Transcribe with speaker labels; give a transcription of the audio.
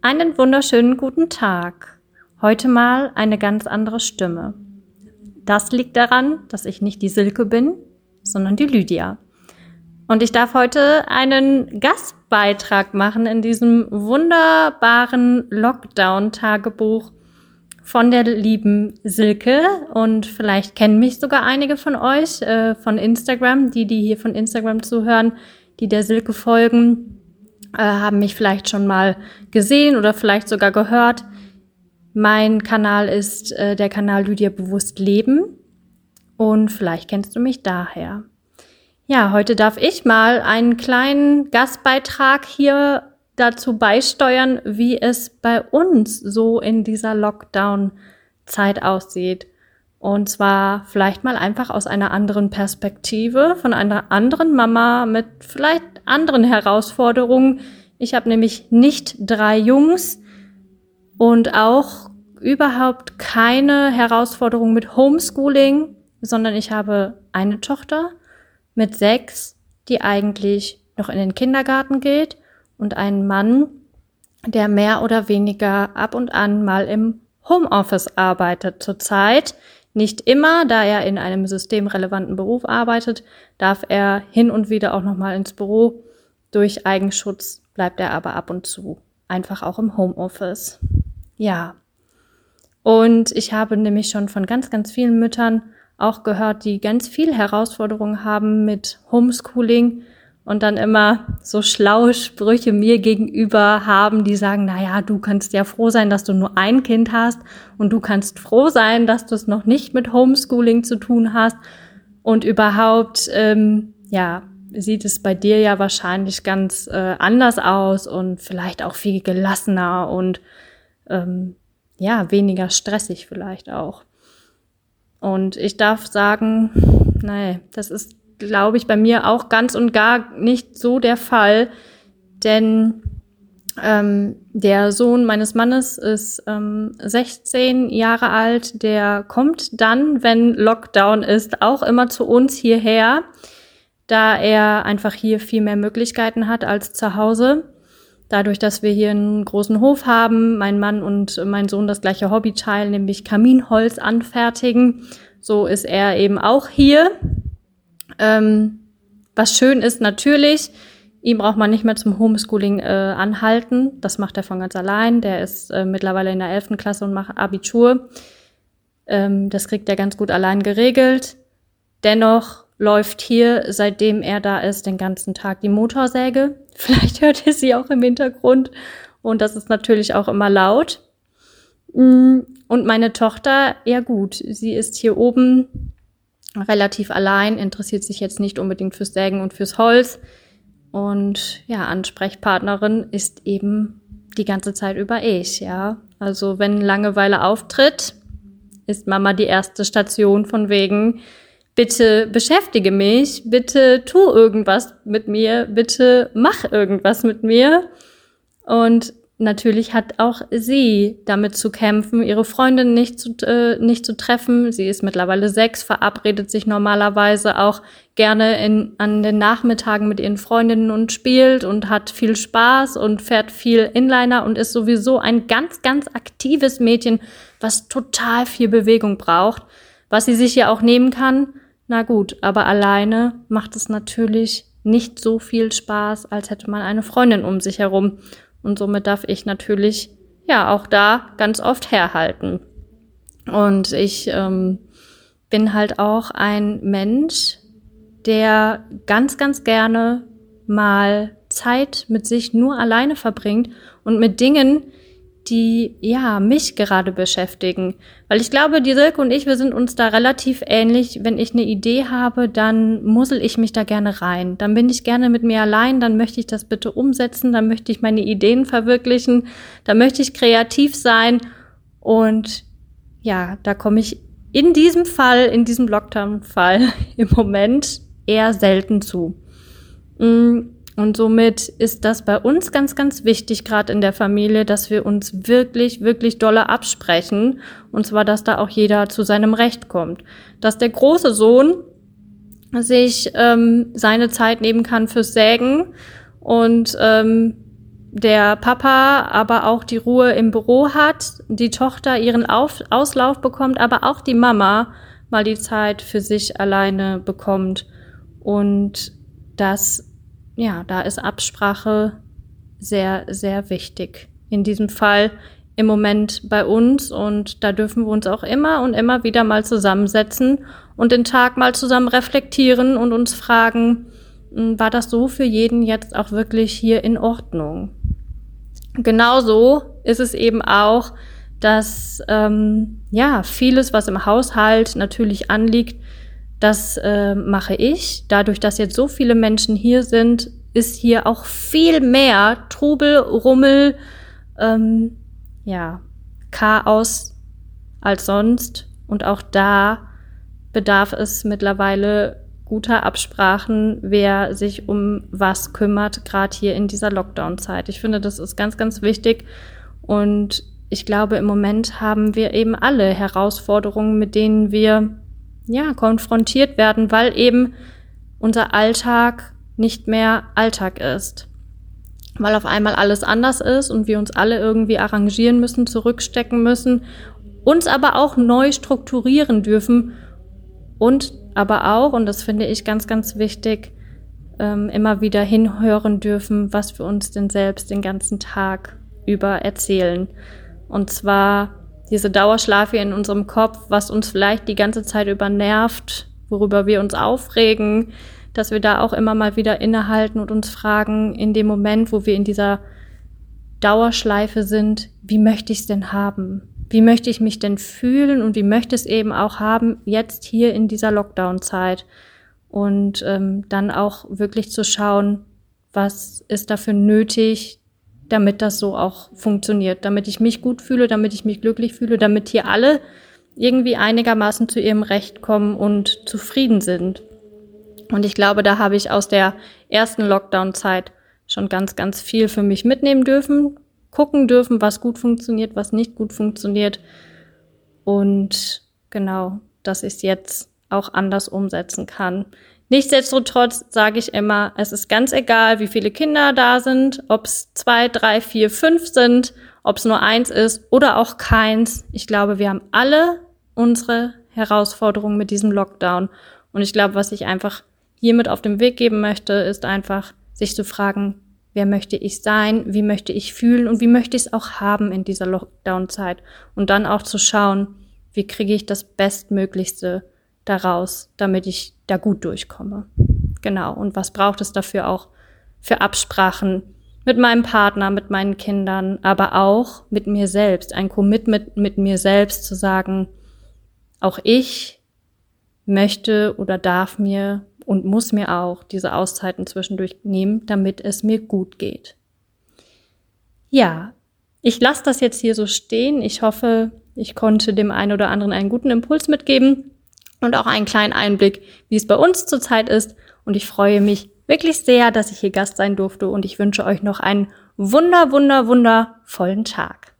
Speaker 1: Einen wunderschönen guten Tag. Heute mal eine ganz andere Stimme. Das liegt daran, dass ich nicht die Silke bin, sondern die Lydia. Und ich darf heute einen Gastbeitrag machen in diesem wunderbaren Lockdown-Tagebuch von der lieben Silke. Und vielleicht kennen mich sogar einige von euch äh, von Instagram, die, die hier von Instagram zuhören, die der Silke folgen äh, haben mich vielleicht schon mal gesehen oder vielleicht sogar gehört. Mein Kanal ist äh, der Kanal Lydia Bewusst Leben und vielleicht kennst du mich daher. Ja, heute darf ich mal einen kleinen Gastbeitrag hier dazu beisteuern, wie es bei uns so in dieser Lockdown-Zeit aussieht. Und zwar vielleicht mal einfach aus einer anderen Perspektive, von einer anderen Mama mit vielleicht anderen Herausforderungen. Ich habe nämlich nicht drei Jungs und auch überhaupt keine Herausforderung mit Homeschooling, sondern ich habe eine Tochter mit sechs, die eigentlich noch in den Kindergarten geht und einen Mann, der mehr oder weniger ab und an mal im Homeoffice arbeitet zurzeit. Nicht immer, da er in einem systemrelevanten Beruf arbeitet, darf er hin und wieder auch nochmal ins Büro. Durch Eigenschutz bleibt er aber ab und zu einfach auch im Homeoffice. Ja. Und ich habe nämlich schon von ganz, ganz vielen Müttern auch gehört, die ganz viel Herausforderungen haben mit Homeschooling und dann immer so schlaue Sprüche mir gegenüber haben, die sagen, na ja, du kannst ja froh sein, dass du nur ein Kind hast und du kannst froh sein, dass du es noch nicht mit Homeschooling zu tun hast und überhaupt, ähm, ja, sieht es bei dir ja wahrscheinlich ganz äh, anders aus und vielleicht auch viel gelassener und ähm, ja, weniger stressig vielleicht auch. Und ich darf sagen, nee, das ist glaube ich, bei mir auch ganz und gar nicht so der Fall, denn ähm, der Sohn meines Mannes ist ähm, 16 Jahre alt. Der kommt dann, wenn Lockdown ist, auch immer zu uns hierher, da er einfach hier viel mehr Möglichkeiten hat als zu Hause. Dadurch, dass wir hier einen großen Hof haben, mein Mann und mein Sohn das gleiche Hobby teilen, nämlich Kaminholz anfertigen, so ist er eben auch hier ähm, was schön ist natürlich, ihm braucht man nicht mehr zum Homeschooling äh, anhalten. Das macht er von ganz allein. Der ist äh, mittlerweile in der 11. Klasse und macht Abitur. Ähm, das kriegt er ganz gut allein geregelt. Dennoch läuft hier, seitdem er da ist, den ganzen Tag die Motorsäge. Vielleicht hört ihr sie auch im Hintergrund. Und das ist natürlich auch immer laut. Mm, und meine Tochter, ja gut, sie ist hier oben relativ allein, interessiert sich jetzt nicht unbedingt fürs Sägen und fürs Holz. Und ja, Ansprechpartnerin ist eben die ganze Zeit über ich, ja. Also wenn Langeweile auftritt, ist Mama die erste Station von wegen, bitte beschäftige mich, bitte tu irgendwas mit mir, bitte mach irgendwas mit mir. Und natürlich hat auch sie damit zu kämpfen, ihre Freundin nicht zu, äh, nicht zu treffen. Sie ist mittlerweile sechs, verabredet sich normalerweise auch gerne in, an den Nachmittagen mit ihren Freundinnen und spielt und hat viel Spaß und fährt viel Inliner und ist sowieso ein ganz, ganz aktives Mädchen, was total viel Bewegung braucht, was sie sich ja auch nehmen kann. Na gut, aber alleine macht es natürlich nicht so viel Spaß, als hätte man eine Freundin um sich herum. Und somit darf ich natürlich ja auch da ganz oft herhalten. Und ich ähm, bin halt auch ein Mensch, der ganz, ganz gerne mal Zeit mit sich nur alleine verbringt und mit Dingen, die ja mich gerade beschäftigen. Weil ich glaube, die Silke und ich, wir sind uns da relativ ähnlich. Wenn ich eine Idee habe, dann mussel ich mich da gerne rein. Dann bin ich gerne mit mir allein, dann möchte ich das bitte umsetzen, dann möchte ich meine Ideen verwirklichen, dann möchte ich kreativ sein. Und ja, da komme ich in diesem Fall, in diesem Lockdown-Fall im Moment eher selten zu. Mm, und somit ist das bei uns ganz, ganz wichtig, gerade in der Familie, dass wir uns wirklich, wirklich dolle absprechen. Und zwar, dass da auch jeder zu seinem Recht kommt. Dass der große Sohn sich ähm, seine Zeit nehmen kann fürs Sägen und ähm, der Papa aber auch die Ruhe im Büro hat, die Tochter ihren Auf Auslauf bekommt, aber auch die Mama mal die Zeit für sich alleine bekommt. Und das, ja, da ist Absprache sehr, sehr wichtig. In diesem Fall im Moment bei uns und da dürfen wir uns auch immer und immer wieder mal zusammensetzen und den Tag mal zusammen reflektieren und uns fragen, hm, war das so für jeden jetzt auch wirklich hier in Ordnung? Genauso ist es eben auch, dass ähm, ja vieles, was im Haushalt natürlich anliegt, das äh, mache ich. Dadurch, dass jetzt so viele Menschen hier sind, ist hier auch viel mehr Trubel, Rummel, ähm, ja, Chaos als sonst. Und auch da bedarf es mittlerweile guter Absprachen, wer sich um was kümmert, gerade hier in dieser Lockdown-Zeit. Ich finde, das ist ganz, ganz wichtig. Und ich glaube, im Moment haben wir eben alle Herausforderungen, mit denen wir ja konfrontiert werden, weil eben unser Alltag nicht mehr Alltag ist weil auf einmal alles anders ist und wir uns alle irgendwie arrangieren müssen, zurückstecken müssen, uns aber auch neu strukturieren dürfen und aber auch, und das finde ich ganz, ganz wichtig, ähm, immer wieder hinhören dürfen, was wir uns denn selbst den ganzen Tag über erzählen. Und zwar diese Dauerschlafe in unserem Kopf, was uns vielleicht die ganze Zeit über nervt, worüber wir uns aufregen, dass wir da auch immer mal wieder innehalten und uns fragen, in dem Moment, wo wir in dieser Dauerschleife sind, wie möchte ich es denn haben? Wie möchte ich mich denn fühlen und wie möchte es eben auch haben, jetzt hier in dieser Lockdown-Zeit? Und ähm, dann auch wirklich zu schauen, was ist dafür nötig, damit das so auch funktioniert, damit ich mich gut fühle, damit ich mich glücklich fühle, damit hier alle irgendwie einigermaßen zu ihrem Recht kommen und zufrieden sind. Und ich glaube, da habe ich aus der ersten Lockdown-Zeit schon ganz, ganz viel für mich mitnehmen dürfen, gucken dürfen, was gut funktioniert, was nicht gut funktioniert. Und genau, dass ich es jetzt auch anders umsetzen kann. Nichtsdestotrotz sage ich immer, es ist ganz egal, wie viele Kinder da sind, ob es zwei, drei, vier, fünf sind, ob es nur eins ist oder auch keins. Ich glaube, wir haben alle unsere Herausforderungen mit diesem Lockdown. Und ich glaube, was ich einfach hiermit auf den Weg geben möchte, ist einfach, sich zu fragen, wer möchte ich sein, wie möchte ich fühlen und wie möchte ich es auch haben in dieser Lockdown-Zeit. Und dann auch zu schauen, wie kriege ich das Bestmöglichste daraus, damit ich da gut durchkomme. Genau. Und was braucht es dafür auch für Absprachen mit meinem Partner, mit meinen Kindern, aber auch mit mir selbst, ein Commitment mit mir selbst zu sagen, auch ich möchte oder darf mir und muss mir auch diese Auszeiten zwischendurch nehmen, damit es mir gut geht. Ja, ich lasse das jetzt hier so stehen. Ich hoffe, ich konnte dem einen oder anderen einen guten Impuls mitgeben und auch einen kleinen Einblick, wie es bei uns zurzeit ist. Und ich freue mich wirklich sehr, dass ich hier Gast sein durfte und ich wünsche euch noch einen wunder, wunder, wundervollen Tag.